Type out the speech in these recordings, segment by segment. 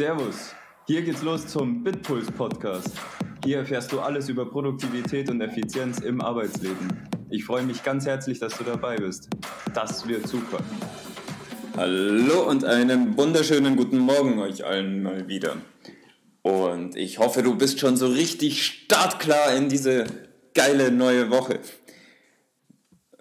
Servus. Hier geht's los zum Bitpuls Podcast. Hier erfährst du alles über Produktivität und Effizienz im Arbeitsleben. Ich freue mich ganz herzlich, dass du dabei bist. Das wird super. Hallo und einen wunderschönen guten Morgen euch allen mal wieder. Und ich hoffe, du bist schon so richtig startklar in diese geile neue Woche.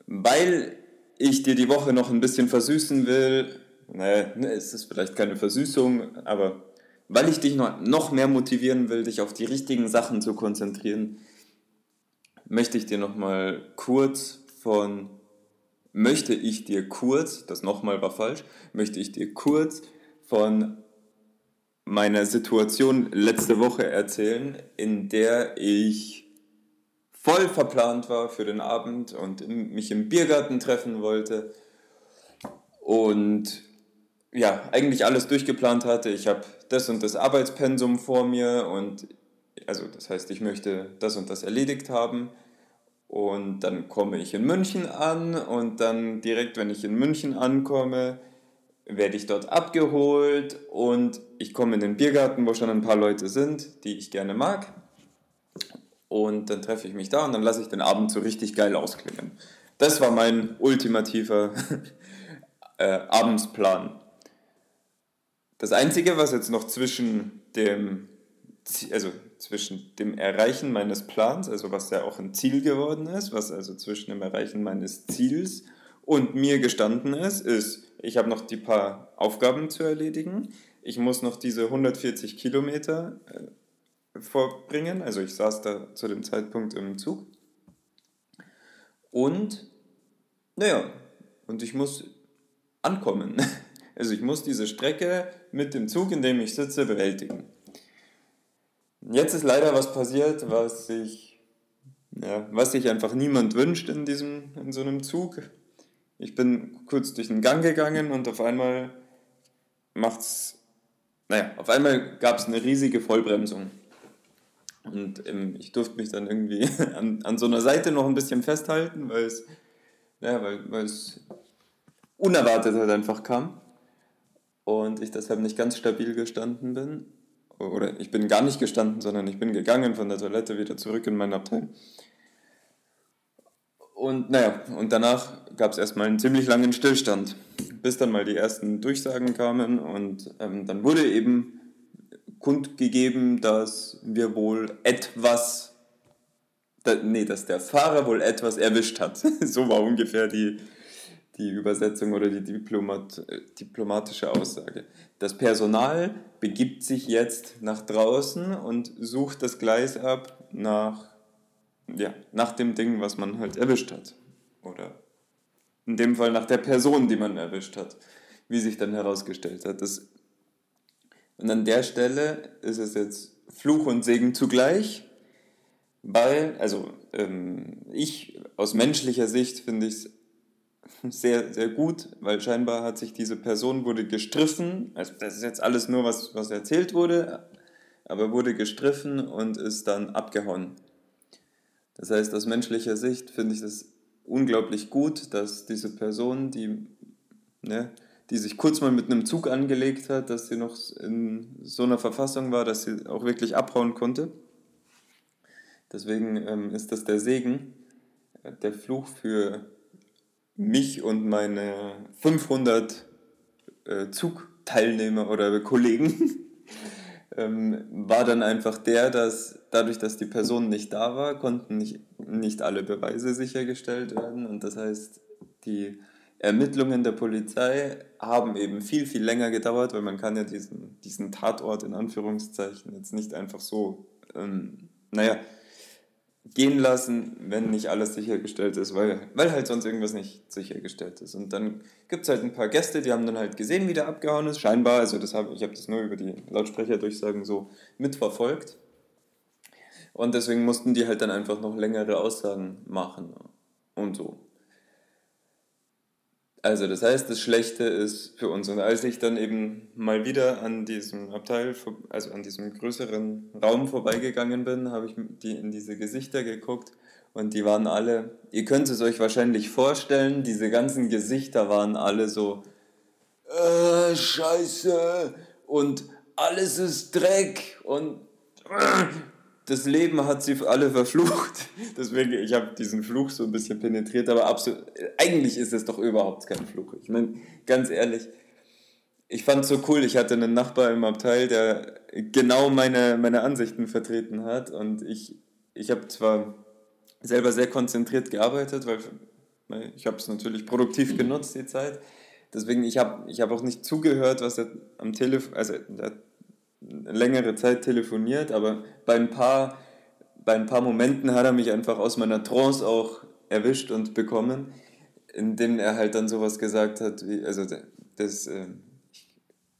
Weil ich dir die Woche noch ein bisschen versüßen will, naja, ne, es ist vielleicht keine Versüßung, aber weil ich dich noch, mehr motivieren will, dich auf die richtigen Sachen zu konzentrieren, möchte ich dir nochmal kurz von, möchte ich dir kurz, das nochmal war falsch, möchte ich dir kurz von meiner Situation letzte Woche erzählen, in der ich voll verplant war für den Abend und mich im Biergarten treffen wollte und ja, eigentlich alles durchgeplant hatte. Ich habe das und das Arbeitspensum vor mir und also das heißt, ich möchte das und das erledigt haben. Und dann komme ich in München an und dann direkt, wenn ich in München ankomme, werde ich dort abgeholt und ich komme in den Biergarten, wo schon ein paar Leute sind, die ich gerne mag. Und dann treffe ich mich da und dann lasse ich den Abend so richtig geil ausklingen. Das war mein ultimativer äh, Abendsplan. Das Einzige, was jetzt noch zwischen dem, also zwischen dem Erreichen meines Plans, also was ja auch ein Ziel geworden ist, was also zwischen dem Erreichen meines Ziels und mir gestanden ist, ist, ich habe noch die paar Aufgaben zu erledigen. Ich muss noch diese 140 Kilometer äh, vorbringen. Also ich saß da zu dem Zeitpunkt im Zug. Und, naja, und ich muss ankommen. Also ich muss diese Strecke mit dem Zug, in dem ich sitze, bewältigen. Jetzt ist leider was passiert, was sich, ja, was sich einfach niemand wünscht in, diesem, in so einem Zug. Ich bin kurz durch den Gang gegangen und auf einmal macht's, naja, auf einmal gab es eine riesige Vollbremsung. Und ähm, ich durfte mich dann irgendwie an, an so einer Seite noch ein bisschen festhalten, weil es, ja, weil, weil es unerwartet halt einfach kam und ich deshalb nicht ganz stabil gestanden bin. Oder ich bin gar nicht gestanden, sondern ich bin gegangen von der Toilette wieder zurück in mein Abteil. Und naja, und danach gab es erstmal einen ziemlich langen Stillstand, bis dann mal die ersten Durchsagen kamen und ähm, dann wurde eben kundgegeben, dass wir wohl etwas, da, nee, dass der Fahrer wohl etwas erwischt hat. so war ungefähr die, die Übersetzung oder die Diplomat, diplomatische Aussage. Das Personal begibt sich jetzt nach draußen und sucht das Gleis ab nach, ja, nach dem Ding, was man halt erwischt hat. Oder in dem Fall nach der Person, die man erwischt hat, wie sich dann herausgestellt hat. Das, und an der Stelle ist es jetzt Fluch und Segen zugleich, weil, also ähm, ich aus menschlicher Sicht finde ich es sehr, sehr gut, weil scheinbar hat sich diese Person wurde gestriffen, also das ist jetzt alles nur, was, was erzählt wurde, aber wurde gestriffen und ist dann abgehauen. Das heißt, aus menschlicher Sicht finde ich das unglaublich gut, dass diese Person, die, ne, die sich kurz mal mit einem Zug angelegt hat, dass sie noch in so einer Verfassung war, dass sie auch wirklich abhauen konnte. Deswegen ähm, ist das der Segen, der Fluch für mich und meine 500 äh, Zugteilnehmer oder Kollegen ähm, war dann einfach der, dass dadurch, dass die Person nicht da war, konnten nicht, nicht alle Beweise sichergestellt werden. Und das heißt, die Ermittlungen der Polizei haben eben viel, viel länger gedauert, weil man kann ja diesen, diesen Tatort in Anführungszeichen jetzt nicht einfach so, ähm, naja, gehen lassen, wenn nicht alles sichergestellt ist, weil, weil halt sonst irgendwas nicht sichergestellt ist. Und dann gibt es halt ein paar Gäste, die haben dann halt gesehen, wie der abgehauen ist, scheinbar, also das hab, ich habe das nur über die Lautsprecherdurchsagen so mitverfolgt. Und deswegen mussten die halt dann einfach noch längere Aussagen machen und so. Also das heißt, das Schlechte ist für uns. Und als ich dann eben mal wieder an diesem Abteil, also an diesem größeren Raum vorbeigegangen bin, habe ich die in diese Gesichter geguckt und die waren alle, ihr könnt es euch wahrscheinlich vorstellen, diese ganzen Gesichter waren alle so, äh, scheiße und alles ist Dreck und das Leben hat sie alle verflucht. Deswegen, ich habe diesen Fluch so ein bisschen penetriert, aber absolut, eigentlich ist es doch überhaupt kein Fluch. Ich meine, ganz ehrlich, ich fand es so cool, ich hatte einen Nachbar im Abteil, der genau meine, meine Ansichten vertreten hat und ich, ich habe zwar selber sehr konzentriert gearbeitet, weil ich habe es natürlich produktiv genutzt, die Zeit. Deswegen, ich habe ich hab auch nicht zugehört, was er am Telefon, also er längere Zeit telefoniert, aber bei ein paar, bei ein paar Momenten hat er mich einfach aus meiner Trance auch erwischt und bekommen, indem er halt dann sowas gesagt hat, wie, also das, äh,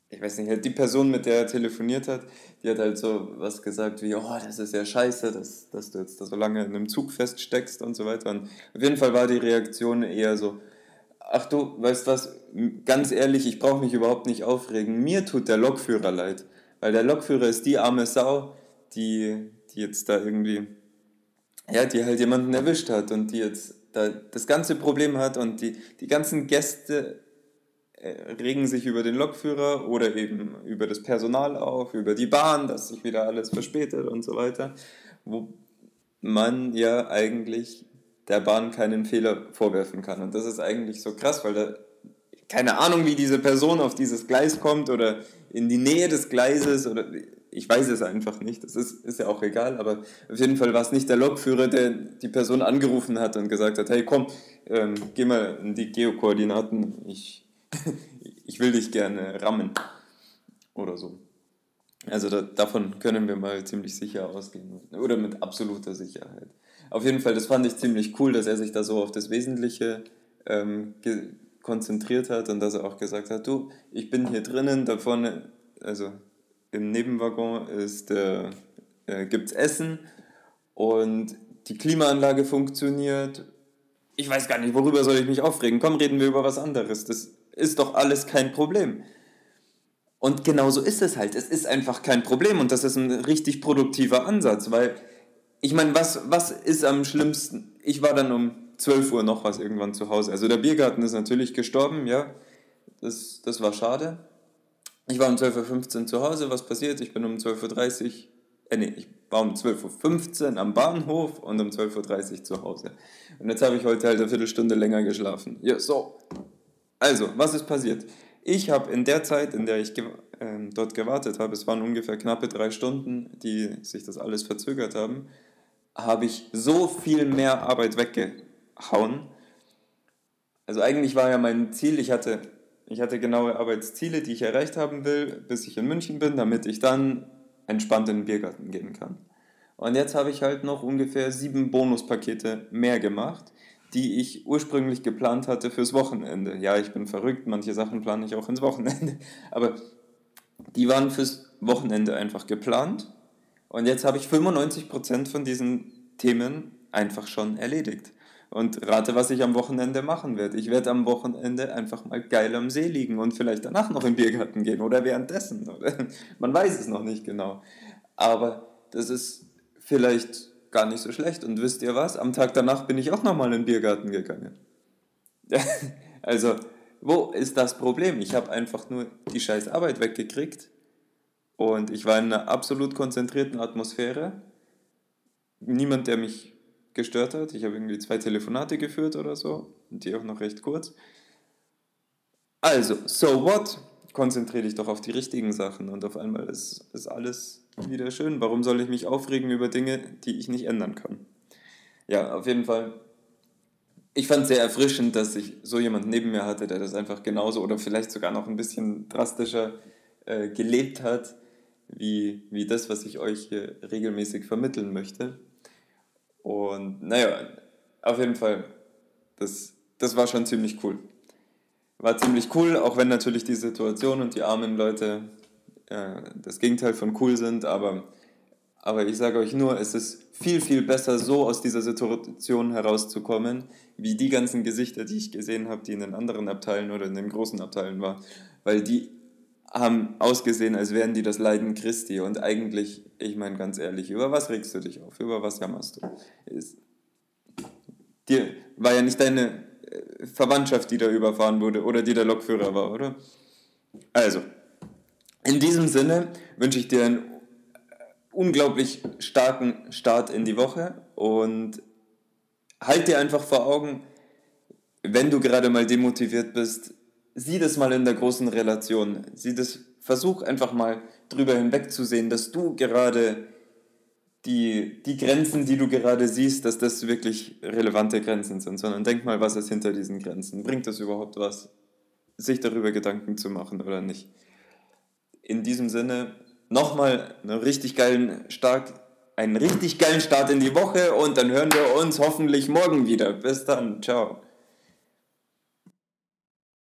ich weiß nicht, halt die Person, mit der er telefoniert hat, die hat halt so was gesagt wie, oh, das ist ja scheiße, dass, dass du jetzt da so lange in einem Zug feststeckst und so weiter. Und auf jeden Fall war die Reaktion eher so, ach du, weißt was, ganz ehrlich, ich brauche mich überhaupt nicht aufregen. Mir tut der Lokführer leid. Weil der Lokführer ist die arme Sau, die, die jetzt da irgendwie, ja, die halt jemanden erwischt hat und die jetzt da das ganze Problem hat und die, die ganzen Gäste äh, regen sich über den Lokführer oder eben über das Personal auf, über die Bahn, dass sich wieder alles verspätet und so weiter, wo man ja eigentlich der Bahn keinen Fehler vorwerfen kann. Und das ist eigentlich so krass, weil da keine Ahnung, wie diese Person auf dieses Gleis kommt oder in die Nähe des Gleises oder ich weiß es einfach nicht, das ist, ist ja auch egal, aber auf jeden Fall war es nicht der Lokführer, der die Person angerufen hat und gesagt hat, hey komm, ähm, geh mal in die Geokoordinaten, ich, ich will dich gerne rammen oder so. Also da, davon können wir mal ziemlich sicher ausgehen oder mit absoluter Sicherheit. Auf jeden Fall, das fand ich ziemlich cool, dass er sich da so auf das Wesentliche ähm, konzentriert hat und dass er auch gesagt hat, du, ich bin hier drinnen, da vorne, also im Nebenwaggon äh, äh, gibt es Essen und die Klimaanlage funktioniert. Ich weiß gar nicht, worüber soll ich mich aufregen? Komm, reden wir über was anderes. Das ist doch alles kein Problem. Und genau so ist es halt. Es ist einfach kein Problem und das ist ein richtig produktiver Ansatz, weil ich meine, was, was ist am schlimmsten? Ich war dann um 12 Uhr noch was irgendwann zu Hause. Also der Biergarten ist natürlich gestorben, ja. Das, das war schade. Ich war um 12.15 Uhr zu Hause. Was passiert? Ich bin um 12.30 Uhr, äh nee, ich war um 12.15 Uhr am Bahnhof und um 12.30 Uhr zu Hause. Und jetzt habe ich heute halt eine Viertelstunde länger geschlafen. Ja, so. Also, was ist passiert? Ich habe in der Zeit, in der ich ge äh, dort gewartet habe, es waren ungefähr knappe drei Stunden, die sich das alles verzögert haben, habe ich so viel mehr Arbeit wegge hauen. Also eigentlich war ja mein Ziel, ich hatte, ich hatte genaue Arbeitsziele, die ich erreicht haben will, bis ich in München bin, damit ich dann entspannt in den Biergarten gehen kann. Und jetzt habe ich halt noch ungefähr sieben Bonuspakete mehr gemacht, die ich ursprünglich geplant hatte fürs Wochenende. Ja, ich bin verrückt, manche Sachen plane ich auch ins Wochenende, aber die waren fürs Wochenende einfach geplant. Und jetzt habe ich 95% von diesen Themen einfach schon erledigt. Und rate, was ich am Wochenende machen werde. Ich werde am Wochenende einfach mal geil am See liegen und vielleicht danach noch in den Biergarten gehen oder währenddessen. Man weiß es noch nicht genau. Aber das ist vielleicht gar nicht so schlecht. Und wisst ihr was? Am Tag danach bin ich auch nochmal in den Biergarten gegangen. also, wo ist das Problem? Ich habe einfach nur die scheiß Arbeit weggekriegt und ich war in einer absolut konzentrierten Atmosphäre. Niemand, der mich gestört hat. Ich habe irgendwie zwei Telefonate geführt oder so, die auch noch recht kurz. Also, so what? Konzentriere dich doch auf die richtigen Sachen und auf einmal ist, ist alles wieder schön. Warum soll ich mich aufregen über Dinge, die ich nicht ändern kann? Ja, auf jeden Fall. Ich fand es sehr erfrischend, dass ich so jemand neben mir hatte, der das einfach genauso oder vielleicht sogar noch ein bisschen drastischer äh, gelebt hat, wie, wie das, was ich euch hier regelmäßig vermitteln möchte. Und naja, auf jeden Fall, das, das war schon ziemlich cool. War ziemlich cool, auch wenn natürlich die Situation und die armen Leute äh, das Gegenteil von cool sind, aber, aber ich sage euch nur, es ist viel, viel besser, so aus dieser Situation herauszukommen, wie die ganzen Gesichter, die ich gesehen habe, die in den anderen Abteilen oder in den großen Abteilen waren, weil die haben ausgesehen, als wären die das Leiden Christi. Und eigentlich, ich meine ganz ehrlich, über was regst du dich auf? Über was jammerst du? Ist, dir war ja nicht deine äh, Verwandtschaft, die da überfahren wurde oder die der Lokführer war, oder? Also, In diesem Sinne wünsche ich dir einen unglaublich starken Start in die Woche und halt dir einfach vor Augen, wenn du gerade mal demotiviert bist, sieh das mal in der großen Relation. Sieh das, versuch einfach mal drüber hinwegzusehen, dass du gerade die, die Grenzen, die du gerade siehst, dass das wirklich relevante Grenzen sind, sondern denk mal, was ist hinter diesen Grenzen. Bringt das überhaupt was, sich darüber Gedanken zu machen oder nicht? In diesem Sinne, nochmal einen richtig geilen Start, einen richtig geilen Start in die Woche und dann hören wir uns hoffentlich morgen wieder. Bis dann, ciao.